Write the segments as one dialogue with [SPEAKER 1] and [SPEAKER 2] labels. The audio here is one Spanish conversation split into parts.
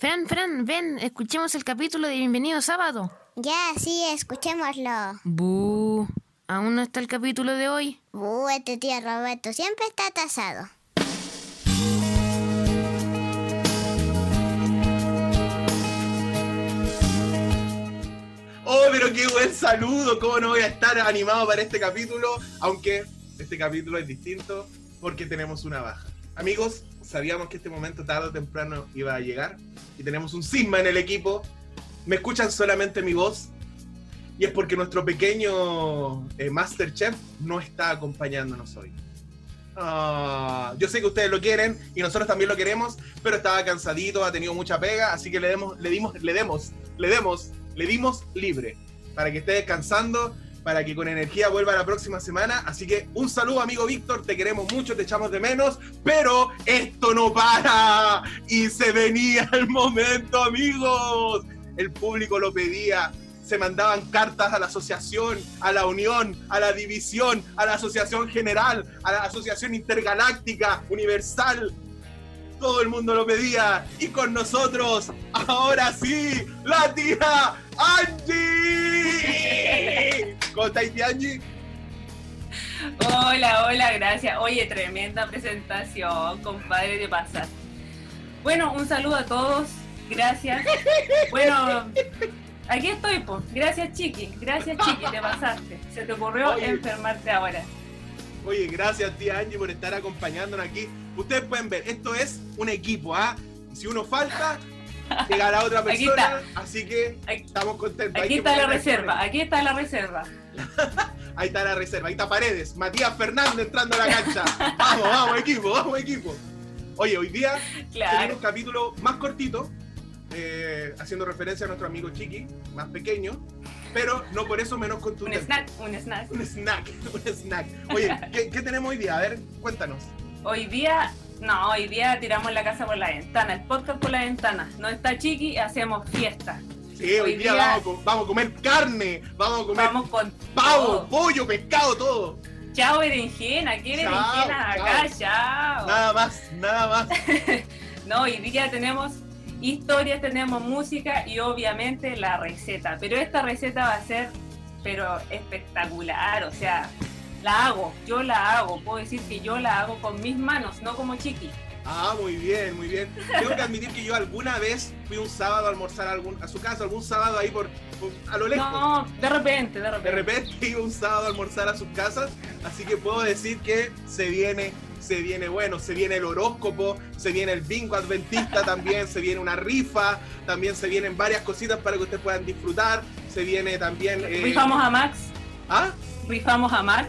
[SPEAKER 1] Fran, Fran, ven, escuchemos el capítulo de Bienvenido Sábado.
[SPEAKER 2] Ya, sí, escuchémoslo.
[SPEAKER 1] Buh, aún no está el capítulo de hoy.
[SPEAKER 2] Uh, este tío Roberto siempre está atasado.
[SPEAKER 3] Oh, pero qué buen saludo. ¿Cómo no voy a estar animado para este capítulo? Aunque este capítulo es distinto porque tenemos una baja. Amigos, sabíamos que este momento tarde o temprano iba a llegar y tenemos un cisma en el equipo. Me escuchan solamente mi voz y es porque nuestro pequeño eh, Masterchef no está acompañándonos hoy. Ah, yo sé que ustedes lo quieren y nosotros también lo queremos, pero estaba cansadito, ha tenido mucha pega, así que le demos, le dimos, le demos, le demos, le dimos libre para que esté descansando, para que con energía vuelva la próxima semana. Así que un saludo, amigo Víctor, te queremos mucho, te echamos de menos, pero esto no para y se venía el momento, amigos. El público lo pedía, se mandaban cartas a la asociación, a la unión, a la división, a la asociación general, a la asociación intergaláctica, universal. Todo el mundo lo pedía. Y con nosotros, ahora sí, la tía Angie. ¿Cómo estáis, Angie?
[SPEAKER 4] Hola, hola, gracias. Oye, tremenda presentación, compadre, de pasar. Bueno, un saludo a todos. Gracias. Bueno, Aquí estoy, pues. Gracias, Chiqui. Gracias, Chiqui, te pasaste. Se te ocurrió
[SPEAKER 3] Oye.
[SPEAKER 4] enfermarte ahora.
[SPEAKER 3] Oye, gracias tía Angie por estar acompañándonos aquí. Ustedes pueden ver, esto es un equipo, ¿ah? Si uno falta, llega la otra
[SPEAKER 4] Aquí
[SPEAKER 3] persona, así que
[SPEAKER 4] Aquí-
[SPEAKER 3] estamos contentos.
[SPEAKER 4] Aquí está la reserva, aquí está la reserva.
[SPEAKER 3] Ahí está la reserva, ahí está Paredes, Matías Fernández entrando a la cancha. Vamos, vamos, equipo, vamos, equipo. Oye, hoy día tenemos un capítulo más cortito, eh, haciendo referencia a nuestro amigo Chiqui, más pequeño, pero no por eso menos
[SPEAKER 4] Un
[SPEAKER 3] contundente.
[SPEAKER 4] snack, un snack.
[SPEAKER 3] Un snack, un snack. Oye, ¿qué, qué tenemos hoy día? A ver, cuéntanos.
[SPEAKER 4] Hoy día, no, hoy día tiramos la casa por la ventana, el podcast por la ventana. No está Chiqui, hacemos fiesta.
[SPEAKER 3] Sí, hoy,
[SPEAKER 4] Hoy
[SPEAKER 3] día,
[SPEAKER 4] día-
[SPEAKER 3] Vamos, a, vamos a comer carne, vamos a comer
[SPEAKER 4] Vamos con
[SPEAKER 3] pavo, pollo, pescado, todo.
[SPEAKER 4] Chao berenjena, ¿qué berenjena acá? Chao.
[SPEAKER 3] Nada más, nada más.
[SPEAKER 4] No, hoy día tenemos historias, tenemos música y obviamente la receta. Pero esta receta va a ser, pero espectacular, o sea, la hago, yo la hago, puedo decir que yo la hago con mis manos, no como chiqui.
[SPEAKER 3] Ah, muy bien, muy bien. Tengo que admitir que yo alguna vez fui un sábado a almorzar a, algún, a su casa, algún sábado ahí por, por- a lo lejos.
[SPEAKER 4] No, de repente, de
[SPEAKER 3] De
[SPEAKER 4] repente.
[SPEAKER 3] repente iba un sábado a almorzar a sus casas, así que puedo decir que se viene, se viene bueno, se viene el horóscopo, se viene el bingo adventista también, se viene una rifa, también se vienen varias cositas para que ustedes puedan disfrutar, se viene también... eh,
[SPEAKER 4] Rifamos a Max,
[SPEAKER 3] ¿Ah?
[SPEAKER 4] rifamos a Max.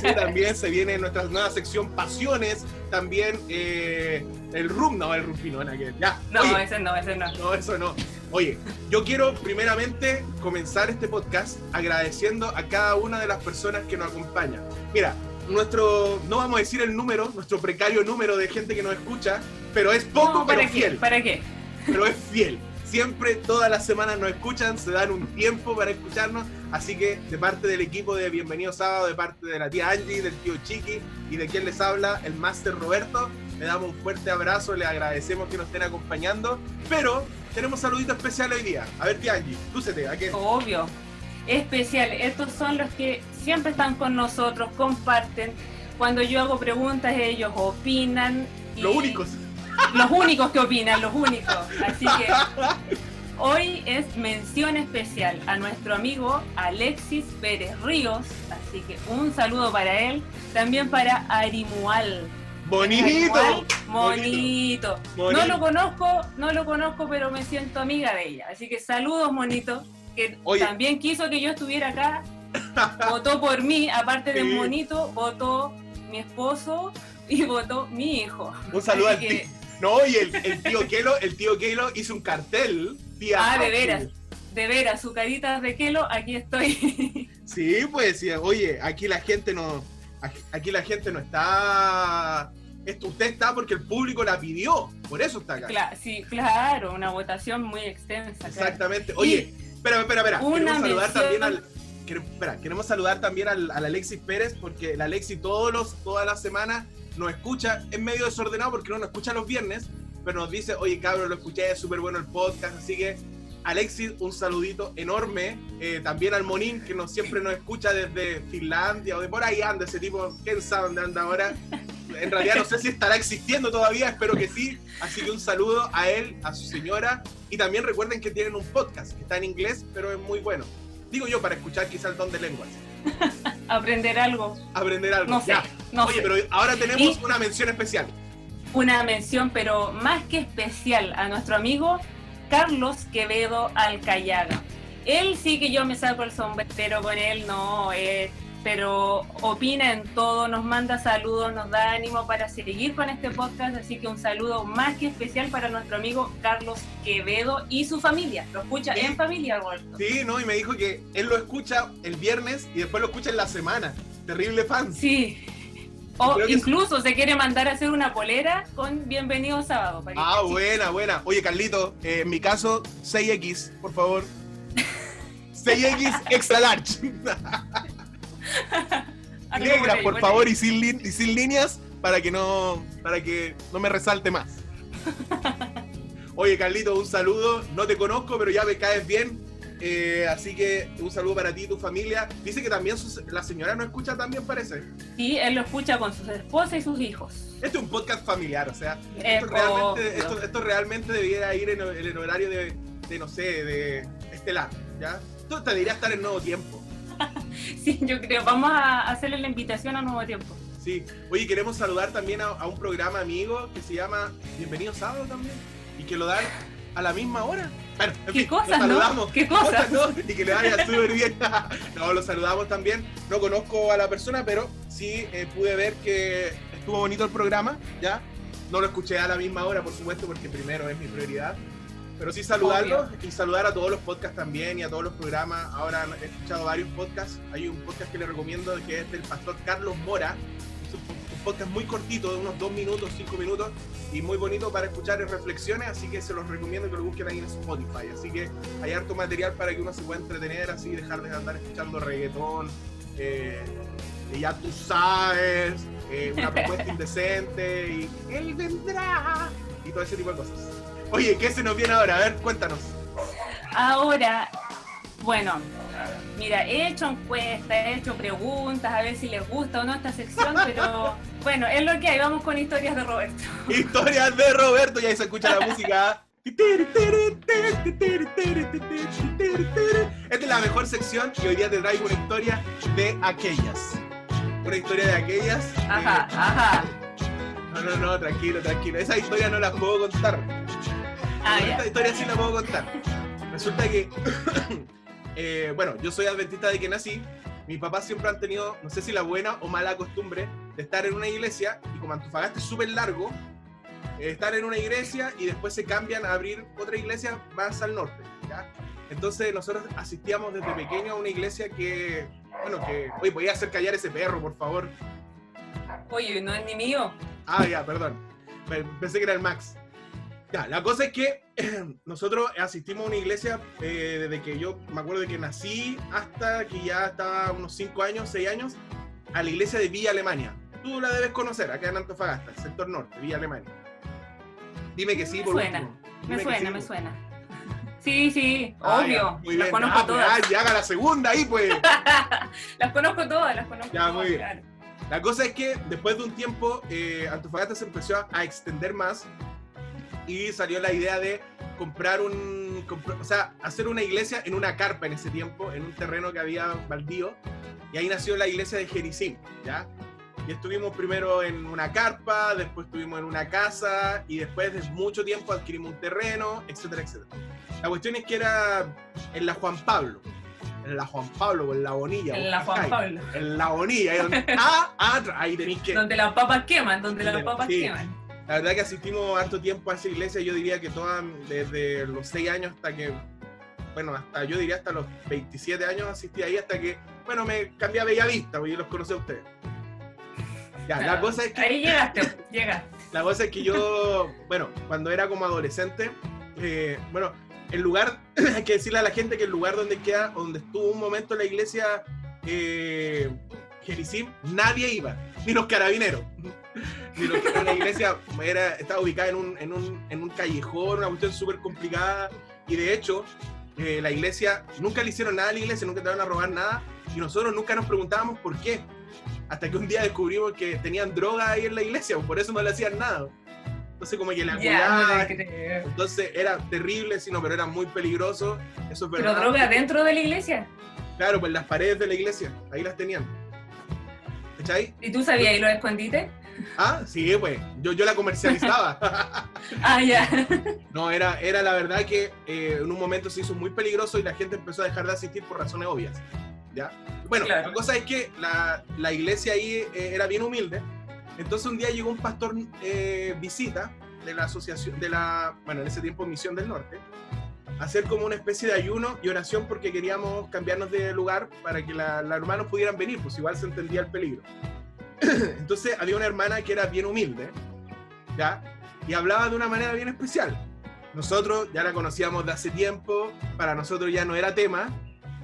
[SPEAKER 3] Sí, también se viene nuestra nueva sección Pasiones, también eh, el room, no, el rufino, no, que- ya.
[SPEAKER 4] No,
[SPEAKER 3] Oye,
[SPEAKER 4] ese no, ese no.
[SPEAKER 3] no, eso no. Oye, yo quiero primeramente comenzar este podcast agradeciendo a cada una de las personas que nos acompañan. Mira, nuestro, no vamos a decir el número, nuestro precario número de gente que nos escucha, pero es poco,
[SPEAKER 4] No, ¿Para
[SPEAKER 3] pero
[SPEAKER 4] qué?
[SPEAKER 3] fiel.
[SPEAKER 4] ¿Para qué?
[SPEAKER 3] Pero es fiel. Siempre, todas las semanas nos escuchan, se dan un tiempo para escucharnos. Así que, de parte del equipo de Bienvenido Sábado, de parte de la tía Angie, del tío Chiqui y de quien les habla, el Máster Roberto, le damos un fuerte abrazo, le agradecemos que nos estén acompañando. Pero tenemos saludito especial hoy día. A ver, tía Angie, lúcete, ¿a qué?
[SPEAKER 4] Obvio. Especial. Estos son los que siempre están con nosotros, comparten. Cuando yo hago preguntas, ellos opinan. y-
[SPEAKER 3] Los únicos.
[SPEAKER 4] Los únicos que opinan, los únicos. Así que hoy es mención especial a nuestro amigo Alexis Pérez Ríos. Así que un saludo para él. También para Arimual.
[SPEAKER 3] Bonito.
[SPEAKER 4] Arimual, Monito. No
[SPEAKER 3] Bonito.
[SPEAKER 4] lo conozco, no lo conozco, pero me siento amiga de ella. Así que saludos, monito. Que
[SPEAKER 3] Oye.
[SPEAKER 4] también quiso que yo estuviera acá. Votó por mí, aparte de
[SPEAKER 3] Sí.
[SPEAKER 4] monito, votó mi esposo y votó mi hijo.
[SPEAKER 3] Un saludo al
[SPEAKER 4] que-.
[SPEAKER 3] No, y el, el tío Kelo, el tío Kelo hizo un cartel. Tía
[SPEAKER 4] Ah, de veras. De veras, su carita de Kelo, aquí estoy.
[SPEAKER 3] Sí, pues, oye, aquí la gente no, aquí la gente no está, esto, usted está porque el público la pidió, por eso está acá.
[SPEAKER 4] Cla- sí, claro, una votación muy extensa. claro.
[SPEAKER 3] Exactamente. Oye, espera, espera, espera.
[SPEAKER 4] Una
[SPEAKER 3] Queremos saludar también al, quere- espera, queremos saludar también al, al Alexis Pérez porque el Alexis todos los, todas las semanas nos escucha, es medio desordenado porque no nos escucha los viernes, pero nos dice, oye cabrón, lo escuché, es súper bueno el podcast, así que Alexis, un saludito enorme. Eh, también al Monín, que nos, siempre nos escucha desde Finlandia o de por ahí anda ese tipo, quién sabe dónde anda ahora. En realidad no sé si estará existiendo todavía, espero que sí. Así que un saludo a él, a su señora. Y también recuerden que tienen un podcast que está en inglés, pero es muy bueno. Digo yo para escuchar quizás el don de lenguas.
[SPEAKER 4] Aprender algo.
[SPEAKER 3] Aprender algo.
[SPEAKER 4] No sé,
[SPEAKER 3] Ya.
[SPEAKER 4] no
[SPEAKER 3] Oye,
[SPEAKER 4] sé.
[SPEAKER 3] pero ahora tenemos
[SPEAKER 4] Y-
[SPEAKER 3] una mención especial.
[SPEAKER 4] Una mención, pero más que especial, a nuestro amigo Carlos Quevedo Alcayaga. Él sí que yo me saco el sombrero con él, no, eh, pero opina en todo, nos manda saludos, nos da ánimo para seguir con este podcast, así que un saludo más que especial para nuestro amigo Carlos Quevedo y su familia. Lo escucha
[SPEAKER 3] Sí.
[SPEAKER 4] en familia, Roberto.
[SPEAKER 3] Sí, ¿no? Y me dijo que él lo escucha el viernes y después lo escucha en la semana. Terrible fan.
[SPEAKER 4] Sí. O incluso se quiere mandar a hacer una polera con Bienvenido Sábado. para
[SPEAKER 3] Ah, buena, buena. Oye, Carlito, eh, en mi caso, 6X, por favor. 6X extra large. Negras,
[SPEAKER 4] por
[SPEAKER 3] favor, y sin, y sin líneas para que no para que no me resalte más. Oye, Carlito, un saludo. No te conozco, pero ya me caes bien. Eh, así que un saludo para ti y tu familia. Dice que también su- la señora no escucha también, parece.
[SPEAKER 4] Sí, él lo escucha con sus esposas y sus hijos.
[SPEAKER 3] Este es un podcast familiar, o sea, esto, realmente, esto, esto realmente debiera ir en, en el horario de, de, no sé, de estelar, ¿ya? Esto debería estar en nuevo tiempo.
[SPEAKER 4] Sí, yo creo. Vamos a hacerle la invitación a Nuevo Tiempo.
[SPEAKER 3] Sí. Oye, queremos saludar también a, a un programa amigo que se llama Bienvenido Sábado también. Y que lo dan a la misma hora. Bueno, en
[SPEAKER 4] ¿Qué
[SPEAKER 3] fin,
[SPEAKER 4] cosas, no? ¿Qué cosas?
[SPEAKER 3] ¿no? Y que le vaya súper bien. no, lo saludamos también. No conozco a la persona, pero sí eh, pude ver que estuvo bonito el programa, ¿ya? No lo escuché a la misma hora, por supuesto, porque primero es mi prioridad. Pero sí saludarlos y saludar a todos los podcasts también y a todos los programas. Ahora he escuchado varios podcasts. Hay un podcast que le recomiendo que es del pastor Carlos Mora. Es un, un podcast muy cortito, de unos dos minutos, cinco minutos, y muy bonito para escuchar en reflexiones. Así que se los recomiendo que lo busquen ahí en Spotify. Así que hay harto material para que uno se pueda entretener, así dejar de andar escuchando reggaetón. eh, y ya tú sabes, eh, una propuesta indecente y él vendrá y todo ese tipo de cosas. Oye, ¿qué se nos viene ahora? A ver, cuéntanos.
[SPEAKER 4] Ahora, bueno, mira, he hecho encuestas, he hecho preguntas, a ver si les gusta o no esta sección, pero bueno, es lo que hay. Vamos con historias de Roberto.
[SPEAKER 3] Historias de Roberto, y ahí se escucha la música. Esta es la mejor sección y hoy día te traigo una historia de aquellas. Una historia de aquellas. eh,
[SPEAKER 4] Ajá, ajá.
[SPEAKER 3] No, no, no, tranquilo, tranquilo. Esa historia no la puedo contar.
[SPEAKER 4] Ah,
[SPEAKER 3] esta historia sí la puedo contar. Resulta que, eh, bueno, yo soy adventista de que nací. Mis papás siempre han tenido, no sé si la buena o mala costumbre, de estar en una iglesia y como Antofagasta es súper largo, eh, estar en una iglesia y después se cambian a abrir otra iglesia más al norte. ¿ya? Entonces nosotros asistíamos desde pequeño a una iglesia que, bueno, que, oye, podía hacer callar ese perro, por favor.
[SPEAKER 4] Oye, no es ni mío.
[SPEAKER 3] Ah, ya, perdón. Pe- Pensé que era el Max. Ya, la cosa es que nosotros asistimos a una iglesia eh, desde que yo me acuerdo de que nací hasta que ya estaba unos 5 años, 6 años, a la iglesia de Villa Alemania. Tú la debes conocer, acá en Antofagasta, el sector norte, Villa Alemania. Dime que sí,
[SPEAKER 4] Me
[SPEAKER 3] por
[SPEAKER 4] suena,
[SPEAKER 3] último.
[SPEAKER 4] Me
[SPEAKER 3] Dime que
[SPEAKER 4] suena,
[SPEAKER 3] sí.
[SPEAKER 4] me suena. Sí, sí,
[SPEAKER 3] Ah, ya,
[SPEAKER 4] obvio.
[SPEAKER 3] muy
[SPEAKER 4] las conozco
[SPEAKER 3] Ah, pues,
[SPEAKER 4] todas.
[SPEAKER 3] ah, ya haga la segunda ahí, pues.
[SPEAKER 4] las conozco todas, las conozco
[SPEAKER 3] Ya,
[SPEAKER 4] todas.
[SPEAKER 3] muy bien.
[SPEAKER 4] claro.
[SPEAKER 3] La cosa es que después de un tiempo, eh, Antofagasta se empezó a, a extender más y salió la idea de comprar un, o sea, hacer una iglesia en una carpa en ese tiempo, en un terreno que había baldío, y ahí nació la iglesia de Jericim, ¿ya? Y estuvimos primero en una carpa, después estuvimos en una casa, y después de mucho tiempo adquirimos un terreno, etcétera, etcétera. La cuestión es que era en la Juan Pablo, en la Juan Pablo o en la Bonilla.
[SPEAKER 4] En la Juan. Pablo.
[SPEAKER 3] En la Bonilla, ahí donde, ah, ah, ahí tenéis que...
[SPEAKER 4] Donde las papas queman, donde las papas
[SPEAKER 3] sí.
[SPEAKER 4] queman.
[SPEAKER 3] La verdad que asistimos harto tiempo a esa iglesia, yo diría que todas, desde los 6 años hasta que, bueno, hasta yo diría hasta los 27 años asistí ahí hasta que, bueno, me cambié a Bellavista, porque yo los conocí a ustedes. Ya, la cosa es que,
[SPEAKER 4] Ahí llegaste, llegaste.
[SPEAKER 3] la cosa es que yo, bueno, cuando era como adolescente, eh, bueno, el lugar, hay que decirle a la gente que el lugar donde queda, donde estuvo un momento la iglesia eh, Jericim, nadie iba, ni los carabineros. Era la iglesia era, estaba ubicada en un, en, un, en un callejón, una cuestión súper complicada. Y de hecho, eh, la iglesia, nunca le hicieron nada a la iglesia, nunca te van a robar nada. Y nosotros nunca nos preguntábamos por qué. Hasta que un día descubrimos que tenían droga ahí en la iglesia, por eso no le hacían nada. Entonces como que la
[SPEAKER 4] no
[SPEAKER 3] cuidaban. Entonces era terrible, sino, pero era muy peligroso. Eso es
[SPEAKER 4] ¿Pero
[SPEAKER 3] verdad.
[SPEAKER 4] droga dentro de la iglesia?
[SPEAKER 3] Claro, pues las paredes de la iglesia, ahí las tenían. ¿Cachai?
[SPEAKER 4] ¿Y tú sabías y los escondites?
[SPEAKER 3] Ah, sí, pues. Yo, yo la comercializaba.
[SPEAKER 4] Ah, ya.
[SPEAKER 3] no, era, era la verdad que eh, en un momento se hizo muy peligroso y la gente empezó a dejar de asistir por razones obvias. ¿Ya? Bueno,
[SPEAKER 4] Claro.
[SPEAKER 3] la cosa es que la, la iglesia ahí eh, era bien humilde. Entonces un día llegó un pastor eh, visita de la asociación, de la, bueno, en ese tiempo Misión del Norte, a hacer como una especie de ayuno y oración porque queríamos cambiarnos de lugar para que la hermanos pudieran venir, pues igual se entendía el peligro. Entonces había una hermana que era bien humilde, ¿ya? Y hablaba de una manera bien especial. Nosotros ya la conocíamos de hace tiempo, para nosotros ya no era tema,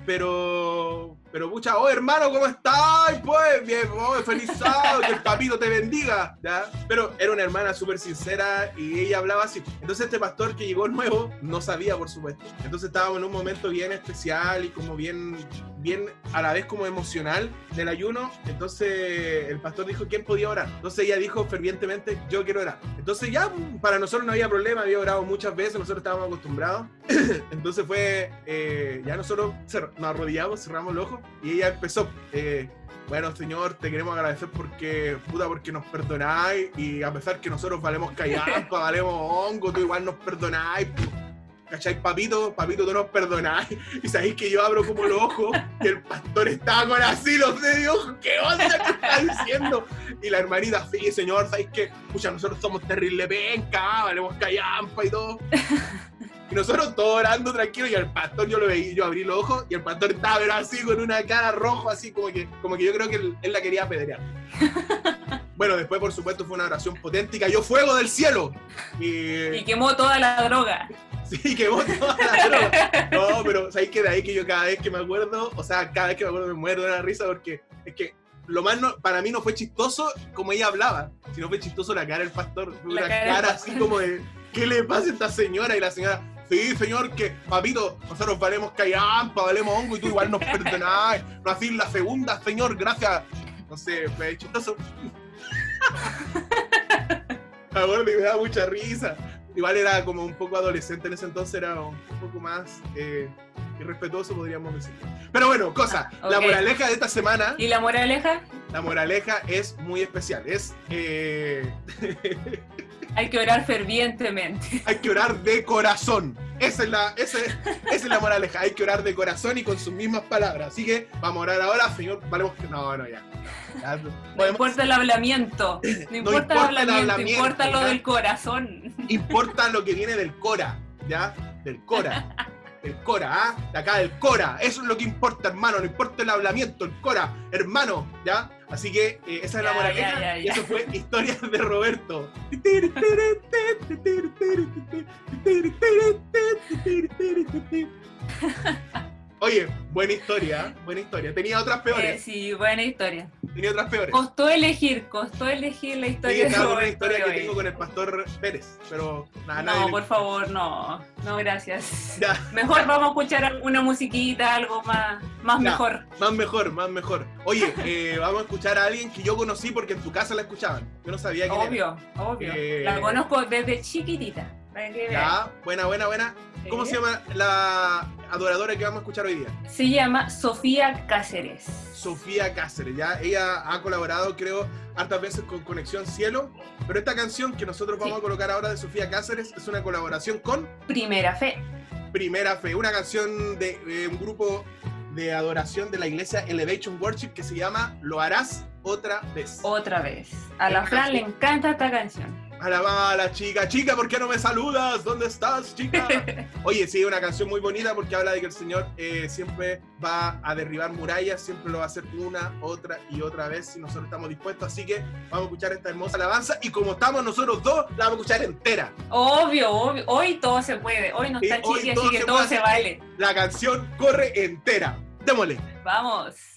[SPEAKER 3] pero, pero pucha, oh hermano, ¿cómo estás? Pues, bien, oh, feliz sábado, que el papito te bendiga, ¿ya? Pero era una hermana súper sincera y ella hablaba así. Entonces este pastor que llegó nuevo no sabía, por supuesto. Entonces estábamos en un momento bien especial y como bien, bien a la vez como emocional del ayuno. Entonces el pastor dijo, ¿quién podía orar? Entonces ella dijo fervientemente, yo quiero orar. Entonces ya para nosotros no había problema, había orado muchas veces, nosotros estábamos acostumbrados. Entonces fue, eh, ya nosotros nos arrodillamos, cerramos los ojos y ella empezó, eh, bueno Señor, te queremos agradecer porque, puta, porque nos perdonáis y a pesar que nosotros valemos callampa, valemos hongo, tú igual nos perdonáis. ¿Cachai? Papito, papito, tú nos perdonáis. Y sabéis que yo abro como los ojos y el pastor estaba con así los dedos. ¿Qué onda que está diciendo? Y la hermanita, sí, señor, ¿sabéis que? Pucha, nosotros somos terrible penca, valemos callampa y todo. Y nosotros todos orando tranquilos y al pastor yo lo veía, yo abrí los ojos y el pastor estaba pero así con una cara roja, así como que, como que yo creo que él, él la quería apedrear. Bueno, después por supuesto fue una oración potente y cayó fuego del cielo. Y,
[SPEAKER 4] Y quemó toda la droga.
[SPEAKER 3] Sí, que vos toda la droga. No, pero ¿sabéis que de ahí que yo cada vez que me acuerdo, o sea, cada vez que me acuerdo me muero de la risa porque es que lo más no- para mí no fue chistoso como ella hablaba, sino fue chistoso la cara del pastor.
[SPEAKER 4] La
[SPEAKER 3] una
[SPEAKER 4] cara
[SPEAKER 3] cara, así como de, ¿qué le pasa a esta señora? Y la señora, sí, señor, que papito, nosotros valemos callampa, valemos hongo y tú igual nos perdonás. No así la segunda, señor, gracias. No sé, fue chistoso. Y me da mucha risa. Igual era como un poco adolescente en ese entonces, era un poco más eh, irrespetuoso, podríamos decir. Pero bueno, cosa, la
[SPEAKER 4] Ok.
[SPEAKER 3] moraleja de esta semana,
[SPEAKER 4] ¿Y la moraleja?
[SPEAKER 3] la moraleja es muy especial. Es, eh,
[SPEAKER 4] Hay que orar fervientemente.
[SPEAKER 3] hay que orar de corazón. Esa es, la, esa, es, esa es la moraleja. Hay que orar de corazón y con sus mismas palabras. Así que vamos a orar ahora, señor. Valemos que. No, no, ya. Ya,
[SPEAKER 4] No
[SPEAKER 3] podemos-
[SPEAKER 4] importa el hablamiento. No importa,
[SPEAKER 3] importa
[SPEAKER 4] el
[SPEAKER 3] el
[SPEAKER 4] hablamiento,
[SPEAKER 3] hablamiento,
[SPEAKER 4] importa lo
[SPEAKER 3] ¿ya?
[SPEAKER 4] del corazón.
[SPEAKER 3] importa lo que viene del Cora, ¿ya? Del Cora. Del Cora, ¿ah? De acá del Cora. Eso es lo que importa, hermano. No importa el hablamiento, el Cora, hermano, ¿ya? Así que eh, esa es la Y
[SPEAKER 4] ya.
[SPEAKER 3] eso fue Historias de Roberto. Oye, buena historia, buena historia. Tenía otras
[SPEAKER 4] Eh,
[SPEAKER 3] peores.
[SPEAKER 4] sí, buena historia.
[SPEAKER 3] Tenía otras peores.
[SPEAKER 4] Costó elegir, costó elegir la
[SPEAKER 3] Sí,
[SPEAKER 4] historia
[SPEAKER 3] con una historia que
[SPEAKER 4] hoy.
[SPEAKER 3] tengo con el pastor Pérez, pero nada, nadie
[SPEAKER 4] No,
[SPEAKER 3] le-
[SPEAKER 4] por favor, no. No, gracias.
[SPEAKER 3] Ya.
[SPEAKER 4] Mejor vamos a escuchar una musiquita, algo más, más
[SPEAKER 3] Ya.
[SPEAKER 4] mejor.
[SPEAKER 3] Más mejor, más mejor. Oye, eh, vamos a escuchar a alguien que yo conocí porque en tu casa la escuchaban. Yo no sabía quién era.
[SPEAKER 4] Obvio, obvio.
[SPEAKER 3] Eh,
[SPEAKER 4] La conozco desde chiquitita. para que vean.
[SPEAKER 3] Ya, buena, buena, buena. ¿Cómo
[SPEAKER 4] Sí.
[SPEAKER 3] se llama la adoradora que vamos a escuchar hoy día?
[SPEAKER 4] Se llama Sofía Cáceres.
[SPEAKER 3] Sofía Cáceres, ¿ya? Ella ha colaborado, creo, hartas veces con Conexión Cielo, pero esta canción que nosotros vamos
[SPEAKER 4] Sí.
[SPEAKER 3] a colocar ahora de Sofía Cáceres es una colaboración con
[SPEAKER 4] Primera Fe.
[SPEAKER 3] Primera Fe, una canción de un grupo de adoración de la iglesia Elevation Worship que se llama Lo harás otra vez.
[SPEAKER 4] Otra vez. A la Fran le encanta esta canción.
[SPEAKER 3] Alababa a la chica, chica, ¿por qué no me saludas? ¿Dónde estás, chica? Oye, sí, una canción muy bonita porque habla de que el Señor eh, siempre va a derribar murallas, siempre lo va a hacer una, otra y otra vez si nosotros estamos dispuestos. Así que vamos a escuchar esta hermosa alabanza y como estamos nosotros dos, la vamos a escuchar entera.
[SPEAKER 4] Obvio, obvio. Hoy todo se puede. Hoy no
[SPEAKER 3] Sí,
[SPEAKER 4] está chiqui, así que
[SPEAKER 3] se
[SPEAKER 4] todo se vale.
[SPEAKER 3] La canción corre entera. Démosle.
[SPEAKER 4] Vamos.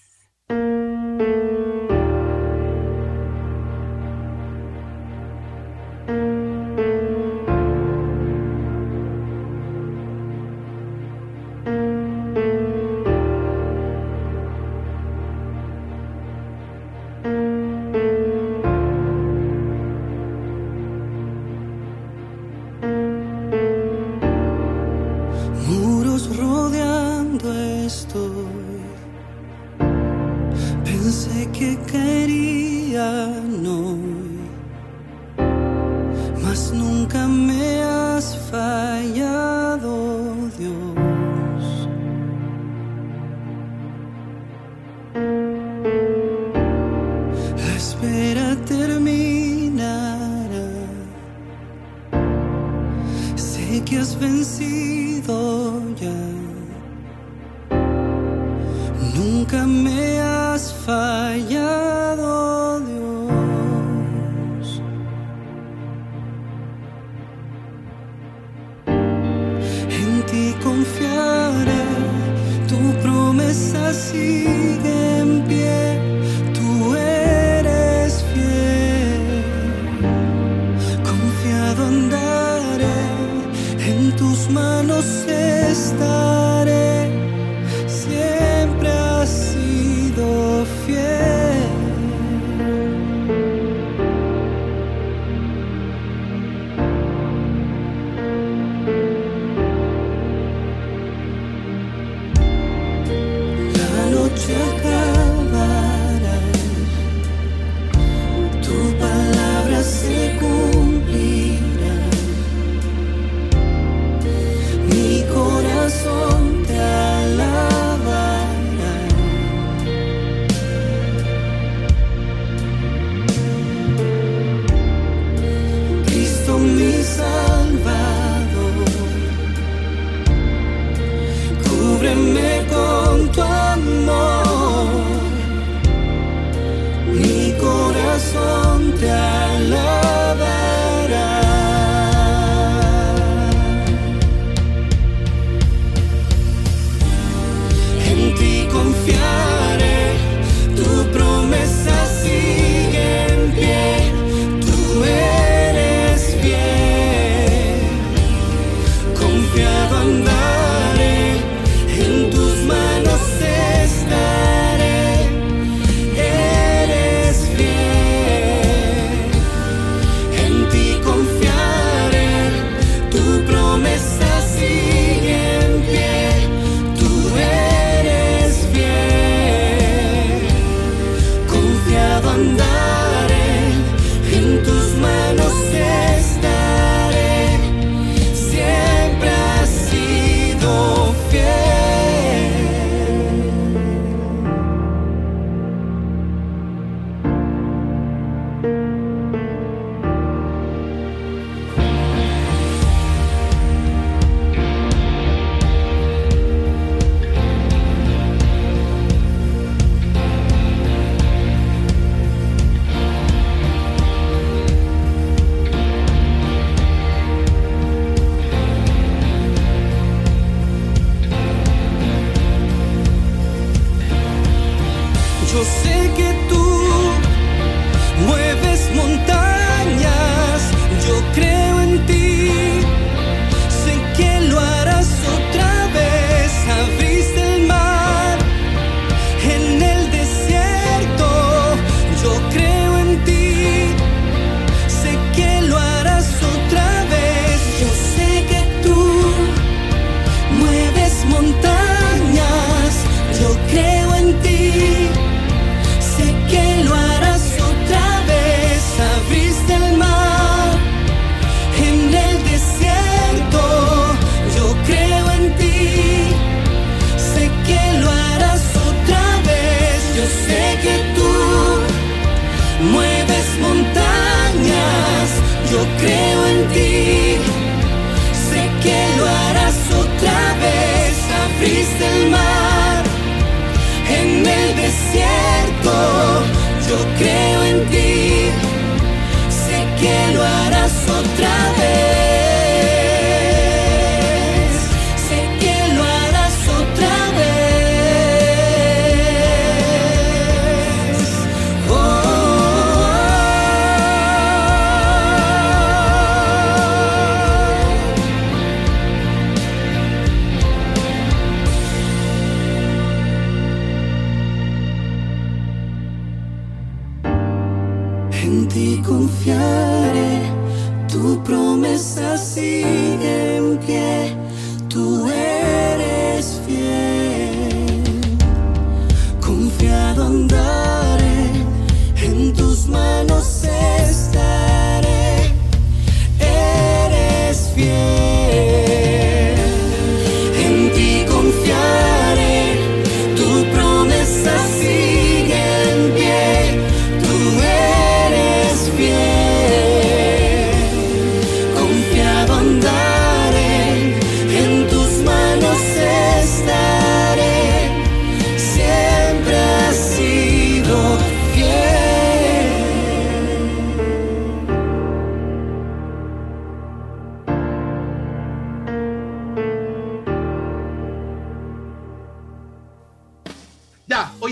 [SPEAKER 5] Otra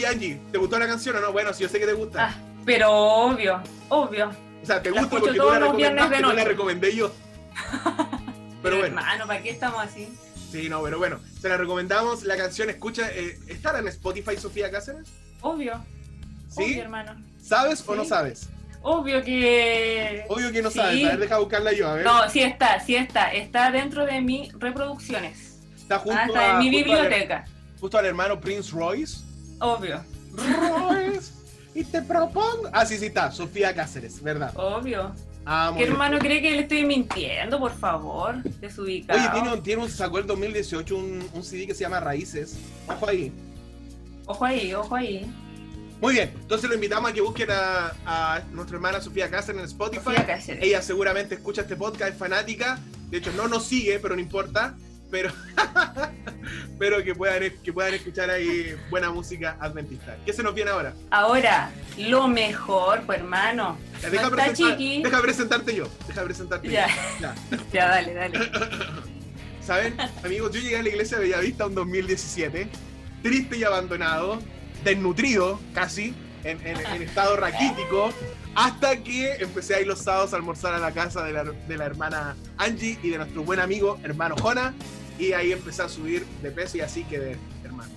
[SPEAKER 3] oye Angie, ¿te gustó la canción o no? Bueno, si yo sé que te gusta.
[SPEAKER 4] Ah, pero obvio, obvio.
[SPEAKER 3] o sea, te gusta porque tú la recomendaste, no la recomendé yo. Pero bueno,
[SPEAKER 4] Hermano, ¿para qué estamos así?
[SPEAKER 3] sí, no, pero bueno, se la recomendamos. La canción, escucha, eh, ¿estará en Spotify Sofía Cáceres?
[SPEAKER 4] Obvio.
[SPEAKER 3] ¿Sí?
[SPEAKER 4] Obvio, hermano.
[SPEAKER 3] ¿Sabes o no
[SPEAKER 4] Sí.
[SPEAKER 3] sabes?
[SPEAKER 4] Obvio que.
[SPEAKER 3] Obvio que no
[SPEAKER 4] Sí.
[SPEAKER 3] sabes. A ver, deja buscarla yo, a ver.
[SPEAKER 4] No, sí está, sí está. Está dentro de mis reproducciones.
[SPEAKER 3] Está junto,
[SPEAKER 4] Ah, está en
[SPEAKER 3] a,
[SPEAKER 4] mi
[SPEAKER 3] justo al-
[SPEAKER 4] biblioteca.
[SPEAKER 3] justo al hermano Prince Royce.
[SPEAKER 4] Obvio,
[SPEAKER 3] y te propongo. Ah, sí, sí está. Sofía Cáceres, ¿verdad?
[SPEAKER 4] obvio.
[SPEAKER 3] Ah,
[SPEAKER 4] ¿Qué
[SPEAKER 3] bien.
[SPEAKER 4] hermano cree que le estoy mintiendo, por favor? Desubicado.
[SPEAKER 3] Oye, tiene un, tiene un, sacó el 2018 un, un CD que se llama Raíces. Ojo ahí.
[SPEAKER 4] Ojo ahí, ojo ahí.
[SPEAKER 3] Muy bien, entonces lo invitamos a que busquen a, a nuestra hermana Sofía Cáceres en Spotify.
[SPEAKER 4] Sofía Cáceres.
[SPEAKER 3] Ella seguramente escucha este podcast, es fanática. De hecho, no nos sigue, pero no importa. Pero, pero que, puedan, que puedan escuchar ahí buena música adventista. ¿Qué se nos viene ahora?
[SPEAKER 4] Ahora, lo mejor, pues hermano.
[SPEAKER 3] Ya, Deja,
[SPEAKER 4] está
[SPEAKER 3] presentar-
[SPEAKER 4] chiqui.
[SPEAKER 3] deja presentarte yo. Deja presentarte
[SPEAKER 4] Ya.
[SPEAKER 3] yo. Ya.
[SPEAKER 4] Ya, dale, dale.
[SPEAKER 3] ¿Saben? Amigos, yo llegué a la iglesia de Bellavista en 2017, triste y abandonado, desnutrido casi, en, en- en estado raquítico, hasta que empecé a ir los sábados a almorzar a la casa de la, de la hermana Angie y de nuestro buen amigo hermano Jona, y ahí empecé a subir de peso y así quedé, hermano.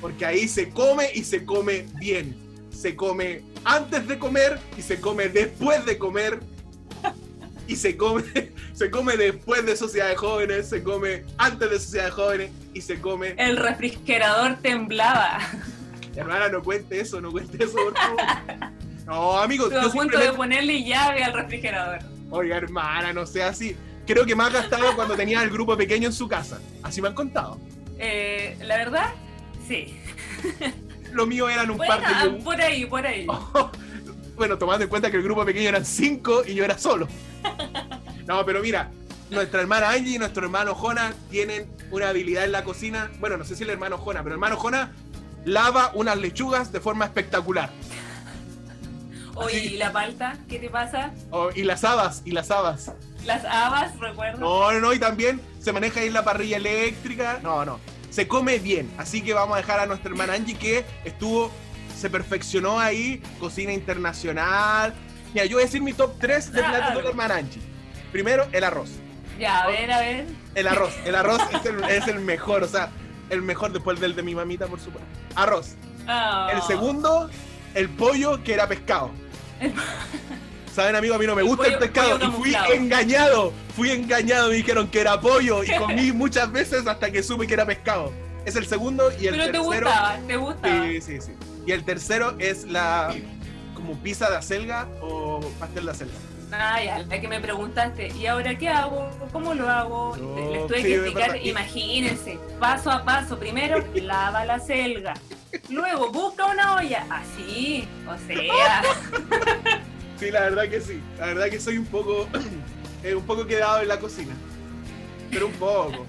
[SPEAKER 3] Porque ahí se come y se come bien. Se come antes de comer y se come después de comer y se come, se come después de Sociedad de Jóvenes, se come antes de Sociedad de Jóvenes y se come.
[SPEAKER 4] El refrigerador temblaba.
[SPEAKER 3] Hermana, no cuente eso, no cuente eso, por favor. No, amigos,
[SPEAKER 4] Estuve a punto de ponerle llave al refrigerador.
[SPEAKER 3] Oiga, hermana, no sea así. Creo que más gastaba cuando tenía el grupo pequeño en su casa. Así me han contado.
[SPEAKER 4] Eh, la verdad, sí.
[SPEAKER 3] Lo mío eran un
[SPEAKER 4] Bueno,
[SPEAKER 3] par de yogur.
[SPEAKER 4] por ahí, por ahí.
[SPEAKER 3] Bueno, tomando en cuenta que el grupo pequeño eran cinco y yo era solo. No, pero mira, nuestra hermana Angie y nuestro hermano Jona tienen una habilidad en la cocina. Bueno, no sé si el hermano Jona, pero el hermano Jona lava unas lechugas de forma espectacular.
[SPEAKER 4] Oye, ¿y la palta? ¿Qué te pasa?
[SPEAKER 3] Oh, y las habas, y las habas.
[SPEAKER 4] Las habas, recuerdo.
[SPEAKER 3] No, no, no, y también se maneja ahí la parrilla eléctrica. No, no. Se come bien. Así que vamos a dejar a nuestra hermana Angie que estuvo, se perfeccionó ahí, cocina internacional. Mira, yo voy a decir mi top 3 de
[SPEAKER 4] Claro.
[SPEAKER 3] platos de la hermana Angie. Primero, el arroz.
[SPEAKER 4] Ya, a ver, a ver.
[SPEAKER 3] El arroz. El arroz es el, es el mejor, o sea, el mejor después del de mi mamita, por supuesto. Arroz.
[SPEAKER 4] Oh.
[SPEAKER 3] El segundo, el pollo que era pescado. Saben, amigo, a mí no me
[SPEAKER 4] El
[SPEAKER 3] gusta el pescado. Y fui engañado. Fui engañado. Me dijeron que era pollo. Y comí muchas veces hasta que supe que era pescado. Es el segundo y el
[SPEAKER 4] Pero te
[SPEAKER 3] tercero.
[SPEAKER 4] gustaba, te gustaba.
[SPEAKER 3] Sí, sí, sí. Y el tercero es la como pizza de acelga o pastel de acelga.
[SPEAKER 4] Ah, ya, la que me preguntaste. ¿Y ahora qué hago? ¿Cómo lo hago?
[SPEAKER 3] No,
[SPEAKER 4] Les tuve
[SPEAKER 3] sí,
[SPEAKER 4] que explicar, imagínense, paso a paso. Primero, lava la selga. Luego, busca una olla. Así, o sea.
[SPEAKER 3] Sí, la verdad que sí. La verdad que soy un poco eh, un poco quedado en la cocina. Pero un poco.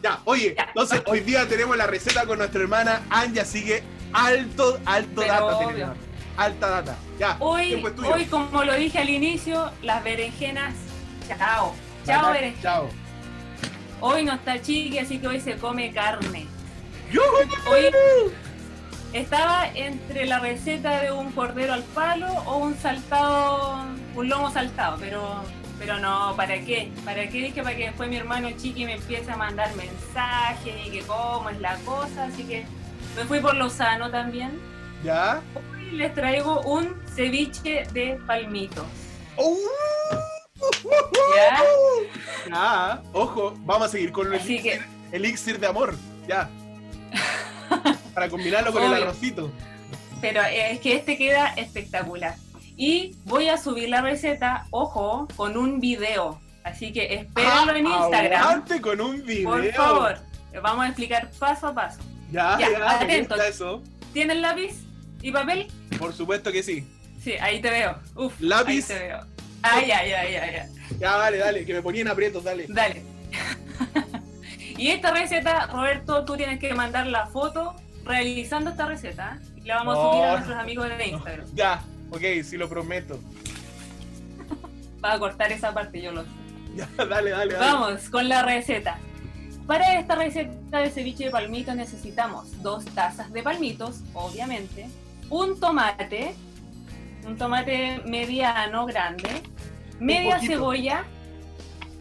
[SPEAKER 3] Ya, oye,
[SPEAKER 4] Ya.
[SPEAKER 3] entonces hoy día tenemos la receta con nuestra hermana Anja, así que alto, alto
[SPEAKER 4] Pero
[SPEAKER 3] data tenemos. Alta data. Ya,
[SPEAKER 4] Hoy, hoy, como lo dije al inicio, las berenjenas. Chao. Chao, berenjenas.
[SPEAKER 3] Chao.
[SPEAKER 4] Hoy no está chiqui, así que hoy se come carne. Hoy estaba entre la receta de un cordero al palo o un saltado, un lomo saltado, pero pero no, ¿para qué? ¿Para qué dije? Para que después mi hermano chiqui me empiece a mandar mensajes y que cómo es la cosa, así que me fui por lo sano también.
[SPEAKER 3] ¿Ya?
[SPEAKER 4] Les traigo un ceviche de palmitos.
[SPEAKER 3] ¡Uh!
[SPEAKER 4] ¿Ya?
[SPEAKER 3] Ya, ojo, vamos a seguir con el elixir,
[SPEAKER 4] que-
[SPEAKER 3] elixir de amor. Ya. Para combinarlo con el arrocito.
[SPEAKER 4] Pero es que este queda espectacular. Y voy a subir la receta, ojo, con un video. Así que espérenlo en Instagram.
[SPEAKER 3] Con un video.
[SPEAKER 4] Por favor, vamos a explicar paso a paso.
[SPEAKER 3] Ya,
[SPEAKER 4] Ya,
[SPEAKER 3] ya, me
[SPEAKER 4] atento.
[SPEAKER 3] gusta eso.
[SPEAKER 4] ¿Tienes lápiz y papel?
[SPEAKER 3] Por supuesto que sí.
[SPEAKER 4] Sí, ahí te veo. Uf,
[SPEAKER 3] Lápiz.
[SPEAKER 4] Ahí te veo. Ay, ay, ay, ay, ay.
[SPEAKER 3] Ya, dale, dale, que me ponían aprietos, dale.
[SPEAKER 4] Dale. y esta receta, Roberto, tú tienes que mandar la foto realizando esta receta. ¿eh? Y la vamos a subir a nuestros amigos de Instagram.
[SPEAKER 3] Ya, ok, sí lo prometo.
[SPEAKER 4] Va a cortar esa parte, yo lo sé.
[SPEAKER 3] Ya, dale, dale, dale.
[SPEAKER 4] Vamos con la receta. Para esta receta de ceviche de palmitos necesitamos dos tazas de palmitos, obviamente, un tomate, un tomate mediano, grande, media cebolla,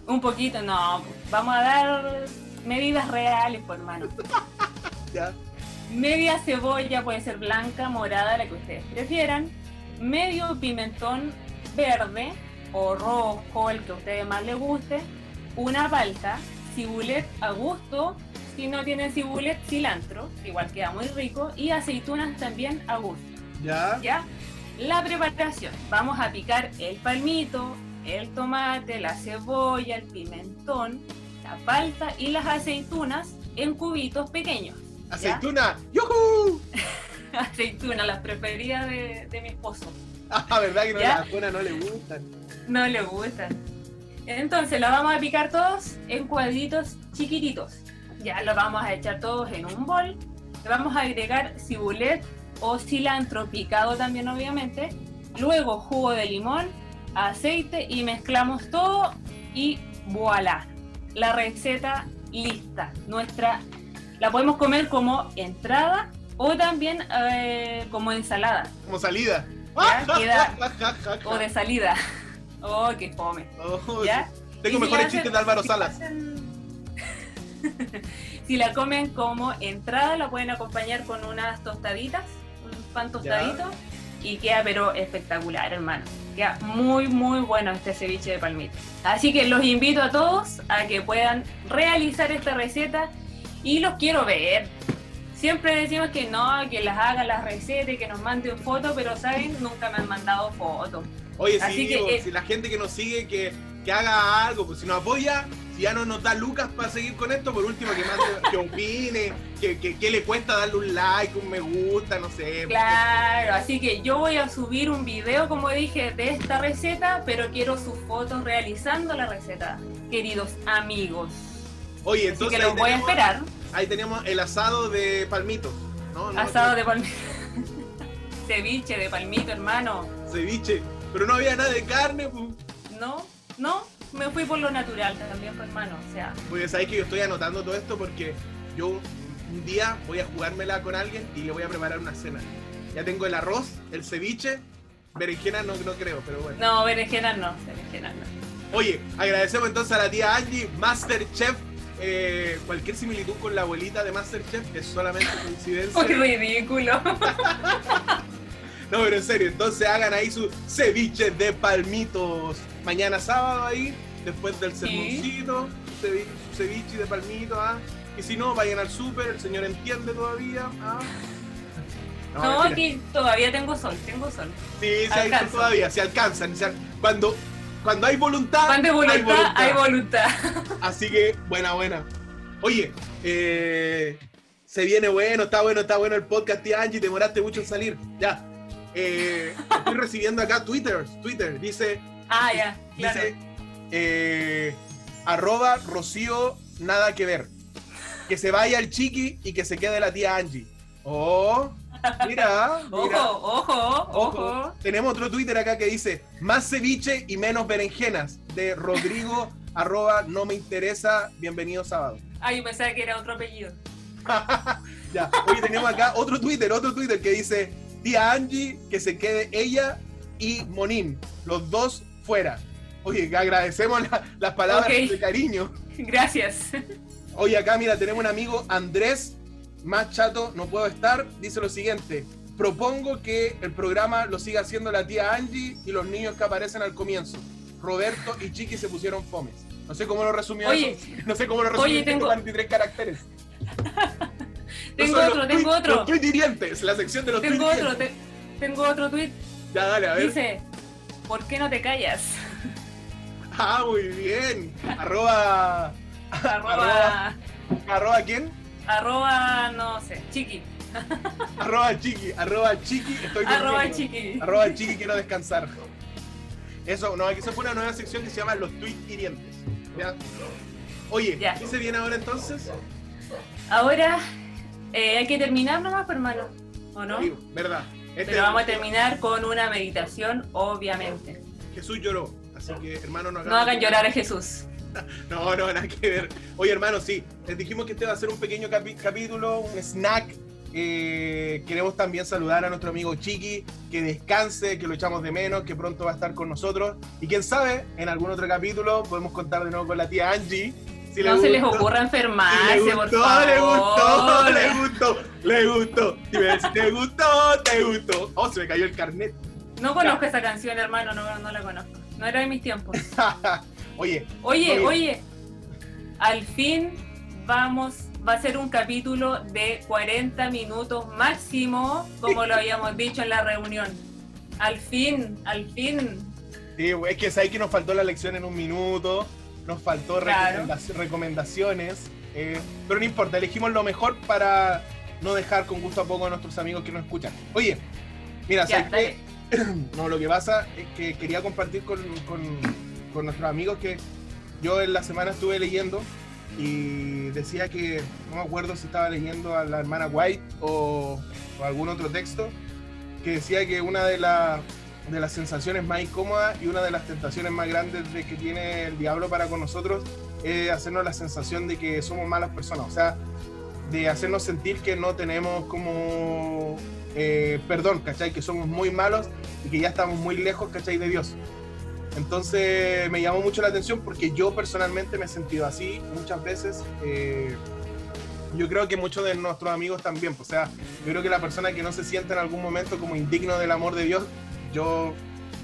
[SPEAKER 4] un poquito, no, vamos a dar medidas reales, por hermano.
[SPEAKER 3] Ya.
[SPEAKER 4] Media cebolla puede ser blanca, morada, la que ustedes prefieran. Medio pimentón verde o rojo, el que a ustedes más les guste. Una palta, cibulet a gusto. Si no tienen cibulet, cilantro, igual queda muy rico. Y aceitunas también a gusto.
[SPEAKER 3] Ya.
[SPEAKER 4] ¿Ya? La preparación. Vamos a picar el palmito, el tomate, la cebolla, el pimentón, la palta y las aceitunas en cubitos pequeños. ¿ya?
[SPEAKER 3] Aceituna. ¡Yujú!
[SPEAKER 4] aceitunas, las preferidas de, de mi esposo.
[SPEAKER 3] Ah, verdad que no,
[SPEAKER 4] ¿Ya?
[SPEAKER 3] las buenas no le gustan.
[SPEAKER 4] No le gustan. Entonces la vamos a picar todos en cuadritos chiquititos. Ya lo vamos a echar todos en un bol. Le vamos a agregar cibulet o cilantro picado también obviamente. Luego jugo de limón, aceite y mezclamos todo y voilà. La receta lista. Nuestra la podemos comer como entrada o también eh, como ensalada
[SPEAKER 3] Como salida.
[SPEAKER 4] Queda- o de salida. Oh, qué fome.
[SPEAKER 3] Oh,
[SPEAKER 4] ¿Ya?
[SPEAKER 3] Tengo mejores chistes de Álvaro Salas.
[SPEAKER 4] si la comen como entrada, la pueden acompañar con unas tostaditas, un pan tostadito, y queda pero espectacular, hermano. Queda muy, muy bueno este ceviche de palmito. Así que los invito a todos a que puedan realizar esta receta y los quiero ver. Siempre decimos que no, que las hagan las recetas que nos manden fotos, pero saben, nunca me han mandado fotos.
[SPEAKER 3] Oye, sí,
[SPEAKER 4] Así que,
[SPEAKER 3] digo,
[SPEAKER 4] eh,
[SPEAKER 3] si la gente que nos sigue, que, que haga algo, pues si nos apoya, si ya no nos da lucas para seguir con esto, por último que mande, que opine, que, que, que le cuesta darle un like, un me gusta, no sé.
[SPEAKER 4] Claro, así que yo voy a subir un video, como dije, de esta receta, pero quiero sus fotos realizando la receta, queridos amigos.
[SPEAKER 3] Oye,
[SPEAKER 4] Así
[SPEAKER 3] entonces
[SPEAKER 4] que
[SPEAKER 3] ahí
[SPEAKER 4] los voy a esperar.
[SPEAKER 3] Ahí tenemos el asado de palmitos, ¿no? no
[SPEAKER 4] Asado de palmito. Ceviche de palmito, hermano.
[SPEAKER 3] Ceviche. Pero no había nada de carne, pues.
[SPEAKER 4] No, no, me fui por lo natural también, pues, hermano. O sea,
[SPEAKER 3] Porque sabéis que yo estoy anotando todo esto porque yo un día voy a jugármela con alguien y le voy a preparar una cena. Ya tengo el arroz, el ceviche, berenjena no, no creo, pero bueno.
[SPEAKER 4] no, berenjenas no, berenjenas no.
[SPEAKER 3] Oye, agradecemos entonces a la tía Angie, Masterchef. Eh, cualquier similitud con la abuelita de Masterchef es solamente coincidencia.
[SPEAKER 4] Qué ridículo.
[SPEAKER 3] No, pero en serio, entonces hagan ahí su ceviche de palmitos. Mañana sábado ahí, después del sermoncito, su ceviche, ceviche de palmitos, ¿ah? Y si no, vayan al súper, el señor entiende todavía, ¿ah?
[SPEAKER 4] No,
[SPEAKER 3] mentira.
[SPEAKER 4] aquí todavía tengo sol, tengo sol.
[SPEAKER 3] Sí, se alcanza
[SPEAKER 4] alcanza.
[SPEAKER 3] todavía, se alcanzan. se al- Cuando, cuando hay voluntad,
[SPEAKER 4] Cuando hay voluntad,
[SPEAKER 3] hay voluntad.
[SPEAKER 4] hay voluntad.
[SPEAKER 3] Así que, buena, buena. Oye, eh, se viene bueno, está bueno, está bueno el podcast, tía Angie, demoraste mucho en salir. Ya. Eh, estoy recibiendo acá Twitter, Twitter, dice,
[SPEAKER 4] Ah, ya, claro.
[SPEAKER 3] dice, eh, arroba Rocío, nada que ver. Que se vaya el chiqui y que se quede la tía Angie. Oh, mira, mira.
[SPEAKER 4] Ojo, ojo, ojo.
[SPEAKER 3] Tenemos otro Twitter acá que dice más ceviche y menos berenjenas de Rodrigo arroba no me interesa bienvenido sábado.
[SPEAKER 4] Ay, yo pensaba que era otro apellido.
[SPEAKER 3] Ya, hoy tenemos acá otro Twitter, otro Twitter que dice tía Angie que se quede ella y Monín, los dos fuera. Oye, agradecemos la- las palabras de cariño.
[SPEAKER 4] Gracias.
[SPEAKER 3] Oye, acá mira, tenemos un amigo Andrés, más chato, no puedo estar, dice lo siguiente. Propongo que el programa lo siga haciendo la tía Angie y los niños que aparecen al comienzo. Roberto y Chiqui se pusieron fomes. No sé cómo lo resumió
[SPEAKER 4] Oye,
[SPEAKER 3] eso. No sé cómo lo resumió
[SPEAKER 4] oye,
[SPEAKER 3] en
[SPEAKER 4] tengo-
[SPEAKER 3] 43 caracteres.
[SPEAKER 4] Tengo otro, tengo
[SPEAKER 3] tuit-
[SPEAKER 4] otro.
[SPEAKER 3] Los tuitirientes, la sección de los
[SPEAKER 4] Tengo otro,
[SPEAKER 3] tuitirientes.
[SPEAKER 4] te- tengo otro tweet
[SPEAKER 3] Ya, dale, a ver.
[SPEAKER 4] Dice, ¿por qué no te callas?
[SPEAKER 3] Ah, muy bien. Arroba.
[SPEAKER 4] Arroba,
[SPEAKER 3] ¿Arroba quién?
[SPEAKER 4] arroba, no sé, chiqui.
[SPEAKER 3] Arroba chiqui. Arroba chiqui. Estoy
[SPEAKER 4] Arroba chiqui.
[SPEAKER 3] Arroba chiqui, quiero descansar. Eso, no, aquí se pone una nueva sección que se llama Los Tweets Hirientes. ¿Ya? Oye,
[SPEAKER 4] Ya.
[SPEAKER 3] ¿qué se viene ahora entonces?
[SPEAKER 4] Ahora eh, hay que terminar nomás, hermano. ¿O no?
[SPEAKER 3] Sí, ¿Verdad? Este-
[SPEAKER 4] Pero vamos a terminar con una meditación, obviamente.
[SPEAKER 3] Jesús lloró. Así que, hermano, no
[SPEAKER 4] No hagan llorar a Jesús.
[SPEAKER 3] No, no, nada que ver. Oye, hermano, sí, les dijimos que este va a ser un pequeño capítulo, un snack. Eh, queremos también saludar a nuestro amigo Chiqui, que descanse, que lo echamos de menos, que pronto va a estar con nosotros. Y quién sabe, en algún otro capítulo podemos contar de nuevo con la tía Angie. Si
[SPEAKER 4] no
[SPEAKER 3] le
[SPEAKER 4] se les ocurra
[SPEAKER 3] Si
[SPEAKER 4] enfermarse,
[SPEAKER 3] le
[SPEAKER 4] por
[SPEAKER 3] gustó,
[SPEAKER 4] favor.
[SPEAKER 3] le gustó, le gustó, le gustó. Dime si te gustó, te gustó. Oh, se me cayó el carnet.
[SPEAKER 4] No conozco esa canción, hermano, no, no la conozco. No era de mis tiempos.
[SPEAKER 3] Oye,
[SPEAKER 4] Oye,
[SPEAKER 3] Oye.
[SPEAKER 4] oye, al fin vamos, va a ser un capítulo de 40 minutos máximo, como lo habíamos dicho en la reunión. Al fin, al fin.
[SPEAKER 3] Sí, es que sabes que nos faltó la lección en un minuto, nos faltó
[SPEAKER 4] Claro.
[SPEAKER 3] recomendac- recomendaciones, eh, pero no importa, elegimos lo mejor para no dejar con gusto a poco a nuestros amigos que nos escuchan. Oye, mira,
[SPEAKER 4] Ya,
[SPEAKER 3] ¿sabes qué? No, lo que pasa es que quería compartir con, con- con nuestros amigos que yo en la semana estuve leyendo y decía que, no me acuerdo si estaba leyendo a la hermana White o, o algún otro texto, que decía que una de, la- de las sensaciones más incómodas y una de las tentaciones más grandes de que tiene el diablo para con nosotros es hacernos la sensación de que somos malas personas, o sea, de hacernos sentir que no tenemos como eh, perdón, ¿cachai? Que somos muy malos y que ya estamos muy lejos, ¿cachai? De Dios. Entonces me llamó mucho la atención porque yo personalmente me he sentido así muchas veces. eh, yo creo que muchos de nuestros amigos también. pues, O sea, yo creo que la persona que no se siente en algún momento como indigno del amor de Dios, yo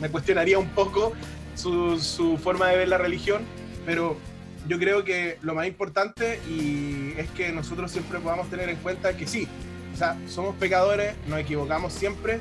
[SPEAKER 3] me cuestionaría un poco su, forma de ver la religión, pero yo creo que lo más importante y es que nosotros siempre podamos tener en cuenta que sí, o sea, somos pecadores, nos equivocamos siempre,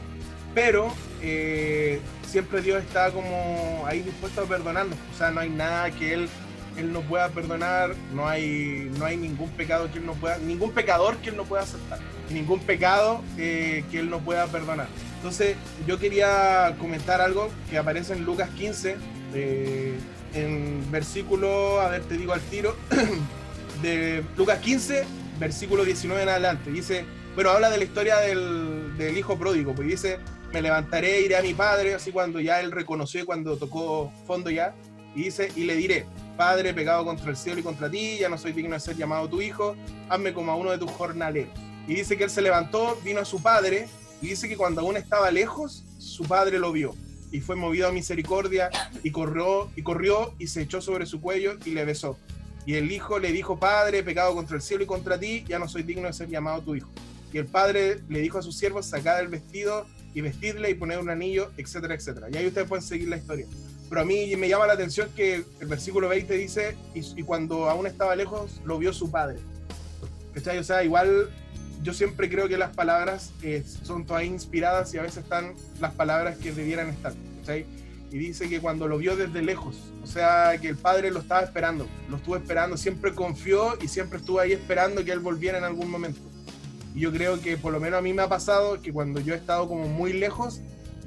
[SPEAKER 3] pero eh, siempre Dios está como ahí dispuesto a perdonarnos. O sea, no hay nada que Él, él no pueda perdonar, no hay, no hay ningún pecado que Él no pueda, ningún pecador que Él no pueda aceptar, ningún pecado eh, que Él no pueda perdonar. Entonces, yo quería comentar algo que aparece en Lucas 15, eh, en versículo, a ver, te digo al tiro, de Lucas 15, versículo 19 en adelante. Dice, bueno, habla de la historia del, hijo pródigo, pues dice, me levantaré, iré a mi padre, así cuando ya él reconoció y cuando tocó fondo ya, y dice, y le diré, Padre, pecado contra el cielo y contra ti, ya no soy digno de ser llamado tu hijo, hazme como a uno de tus jornaleros. Y dice que él se levantó, vino a su padre, y dice que cuando aún estaba lejos, su padre lo vio, y fue movido a misericordia, y corrió, y corrió, y se echó sobre su cuello, y le besó. Y el hijo le dijo, Padre, pecado contra el cielo y contra ti, ya no soy digno de ser llamado tu hijo. Y el padre le dijo a sus siervos, sacad el vestido y vestirle y poner un anillo, etcétera, etcétera. Y ahí ustedes pueden seguir la historia. Pero a mí me llama la atención que el versículo 20 dice, y, y cuando aún estaba lejos, lo vio su padre. ¿Cachai? O sea, igual yo siempre creo que las palabras eh, son todas inspiradas y a veces están las palabras que debieran estar. ¿cachai? Y dice que cuando lo vio desde lejos, o sea, que el padre lo estaba esperando, lo estuvo esperando, siempre confió y siempre estuvo ahí esperando que él volviera en algún momento. Y yo creo que por lo menos a mí me ha pasado que cuando yo he estado como muy lejos,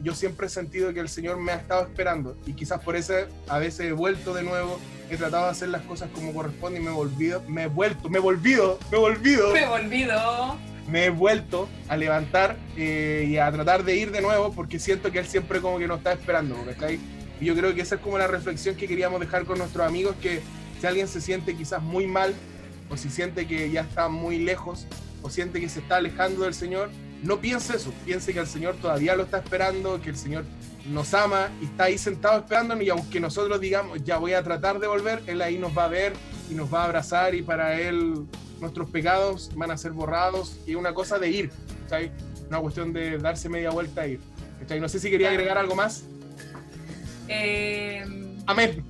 [SPEAKER 3] yo siempre he sentido que el Señor me ha estado esperando. Y quizás por eso a veces he vuelto de nuevo, he tratado de hacer las cosas como corresponde y me he volvido, me he vuelto, me he volvido, me he volvido,
[SPEAKER 4] Me olvido.
[SPEAKER 3] me he vuelto a levantar eh, y a tratar de ir de nuevo porque siento que Él siempre como que nos está esperando, ¿cachai? Y yo creo que esa es como la reflexión que queríamos dejar con nuestros amigos, que si alguien se siente quizás muy mal, o si siente que ya está muy lejos, o siente que se está alejando del Señor, no piense eso, piense que el Señor todavía lo está esperando, que el Señor nos ama y está ahí sentado esperándonos y aunque nosotros digamos, ya voy a tratar de volver, Él ahí nos va a ver y nos va a abrazar y para Él nuestros pecados van a ser borrados y una cosa de ir, ¿cachai? Una cuestión de darse media vuelta e ir. ¿cachai? No sé si quería agregar algo más.
[SPEAKER 4] Eh,
[SPEAKER 3] Amén.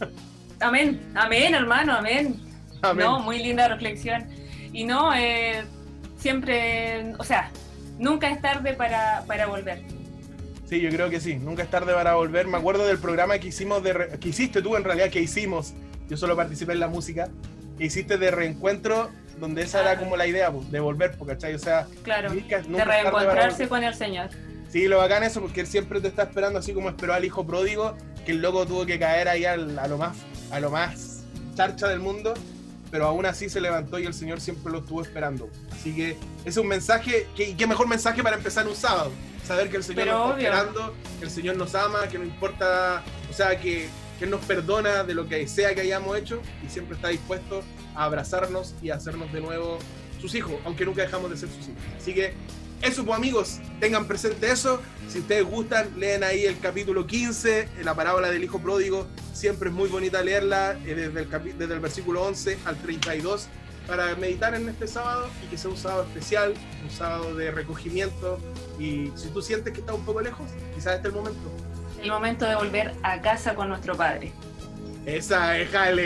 [SPEAKER 4] amén, amén, hermano, amén.
[SPEAKER 3] Amén.
[SPEAKER 4] No, muy linda reflexión. Y no, eh, siempre, o sea, nunca es tarde para, para volver.
[SPEAKER 3] Sí, yo creo que sí. Nunca es tarde para volver. Me acuerdo del programa que hicimos de que hiciste tú en realidad, que hicimos. Yo solo participé en la música. Que hiciste de reencuentro, donde esa era como la idea, pues, de volver, ¿cachai? O sea,
[SPEAKER 4] Claro,
[SPEAKER 3] nunca-
[SPEAKER 4] de
[SPEAKER 3] nunca para
[SPEAKER 4] reencontrarse con el Señor.
[SPEAKER 3] Sí, lo bacán eso, porque él siempre te está esperando, así como esperó al hijo pródigo, que el loco tuvo que caer ahí al- a lo más, a lo más charcha del mundo, pero aún así se levantó y el Señor siempre lo estuvo esperando. Así que es un mensaje, que, y qué mejor mensaje para empezar un sábado. Saber que el Señor
[SPEAKER 4] Pero
[SPEAKER 3] nos está
[SPEAKER 4] obvio.
[SPEAKER 3] esperando, que el Señor nos ama, que no importa, o sea, que, que Él nos perdona de lo que sea que hayamos hecho y siempre está dispuesto a abrazarnos y a hacernos de nuevo sus hijos, aunque nunca dejamos de ser sus hijos. Así que eso, pues amigos, tengan presente eso. Si ustedes gustan, leen ahí el capítulo 15, eh, la parábola del hijo pródigo. Siempre es muy bonita leerla eh, desde, el desde el versículo 11 al 32 para meditar en este sábado y que sea un sábado especial, un sábado de recogimiento. Y si tú sientes que estás un poco lejos, quizás este es el momento.
[SPEAKER 4] El momento de volver a casa con nuestro Padre.
[SPEAKER 3] Esa es.
[SPEAKER 4] ¡Eh!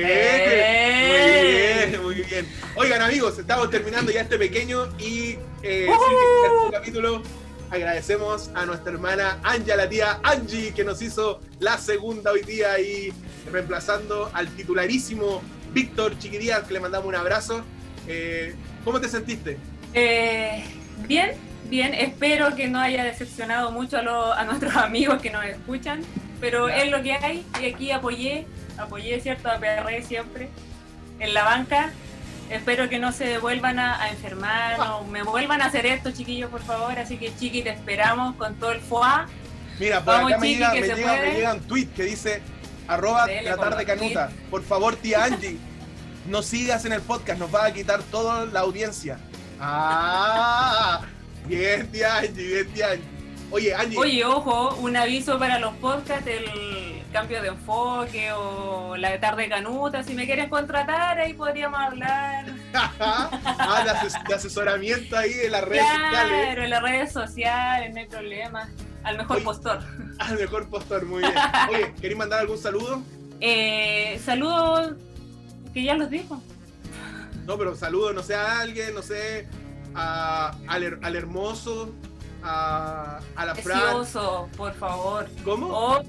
[SPEAKER 3] Muy bien, muy bien. Oigan, amigos, estamos terminando ya este pequeño y eh,
[SPEAKER 4] ¡Uh!
[SPEAKER 3] este capítulo. Agradecemos a nuestra hermana Anja, la tía Angie, que nos hizo la segunda hoy día y reemplazando al titularísimo Víctor Chiquirías, que le mandamos un abrazo. Eh, ¿Cómo te sentiste?
[SPEAKER 4] Eh, bien, bien. Espero que no haya decepcionado mucho a, lo- a nuestros amigos que nos escuchan, pero es lo que hay y aquí apoyé, apoyé, ¿cierto? Aperré siempre en la banca. Espero que no se vuelvan a, a enfermar, no me vuelvan a hacer esto, chiquillos, por favor. Así que, chiqui, te esperamos con todo el foie.
[SPEAKER 3] Mira, por
[SPEAKER 4] Vamos,
[SPEAKER 3] acá me Chiqui, llega,
[SPEAKER 4] que
[SPEAKER 3] me, llega, me llega un tweet que dice arroba
[SPEAKER 4] Dele
[SPEAKER 3] la
[SPEAKER 4] con
[SPEAKER 3] tarde
[SPEAKER 4] los
[SPEAKER 3] canuta. Por favor, tía Angie, no sigas en el podcast, nos va a quitar toda la audiencia. Ah, bien, tía Angie, bien, tía Angie. Oye, Angie,
[SPEAKER 4] Oye, ojo, un aviso para los podcasts, el cambio de enfoque o la tarde canuta. Si me quieres contratar, ahí podríamos hablar.
[SPEAKER 3] ah, de, ases- de asesoramiento ahí en las redes sociales.
[SPEAKER 4] Claro, en las redes sociales, no hay problema. Al mejor
[SPEAKER 3] Oye.
[SPEAKER 4] postor.
[SPEAKER 3] Al mejor postor, muy bien. Oye, ¿queréis mandar algún saludo?
[SPEAKER 4] Eh, saludos, que ya los dijo.
[SPEAKER 3] No, pero saludo, no sé, a alguien, no sé, a- al, her- al hermoso, a, a la Fran.
[SPEAKER 4] Precioso, por favor.
[SPEAKER 3] ¿Cómo?
[SPEAKER 4] O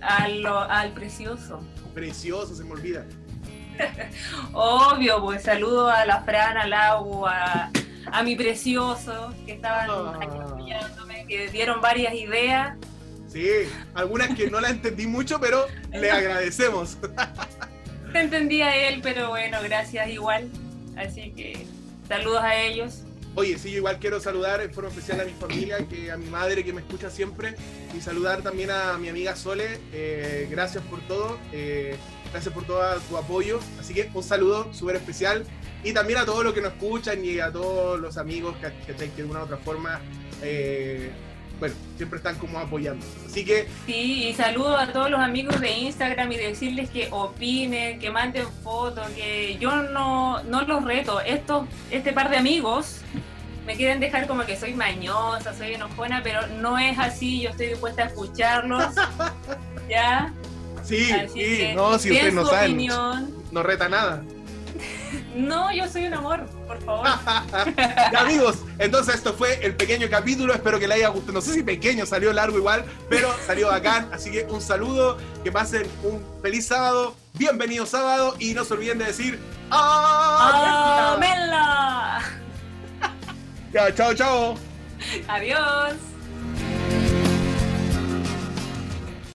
[SPEAKER 4] al, al precioso.
[SPEAKER 3] Precioso, se me olvida.
[SPEAKER 4] Obvio, pues saludo a la Fran, al agua, a, a mi precioso, que estaban
[SPEAKER 3] Ah.
[SPEAKER 4] aquí apoyándome, que dieron varias ideas.
[SPEAKER 3] Sí, algunas que no la entendí mucho, pero le agradecemos.
[SPEAKER 4] No entendía él, pero bueno, gracias igual. Así que saludos a ellos.
[SPEAKER 3] Oye, sí, yo igual quiero saludar en forma especial a mi familia, que a mi madre que me escucha siempre, y saludar también a mi amiga Sole. eh, gracias por todo, eh, gracias por todo tu apoyo. Así que un saludo súper especial. Y también a todos los que nos escuchan y a todos los amigos que, que, que de una u otra forma, eh, bueno, siempre están como apoyando. Así que
[SPEAKER 4] Sí, y saludo a todos los amigos de Instagram y decirles que opinen, que manden fotos, que yo no, no los reto. Estos, este par de amigos me quieren dejar como que soy mañosa, soy enojona, pero no es así, yo estoy dispuesta a escucharlos. ¿Ya?
[SPEAKER 3] sí,
[SPEAKER 4] Así
[SPEAKER 3] sí, no, si
[SPEAKER 4] den
[SPEAKER 3] ustedes no saben,
[SPEAKER 4] opinión.
[SPEAKER 3] no reta nada.
[SPEAKER 4] No, yo soy un amor, por favor.
[SPEAKER 3] Ya, amigos, entonces esto fue el pequeño capítulo. Espero que les haya gustado. No sé si pequeño, salió largo igual, pero salió bacán. Así que un saludo, que pasen un feliz sábado. Bienvenido sábado y no se olviden de decir ¡Ah!
[SPEAKER 4] ¡Amela!
[SPEAKER 3] Ya, chao, chao.
[SPEAKER 4] Adiós.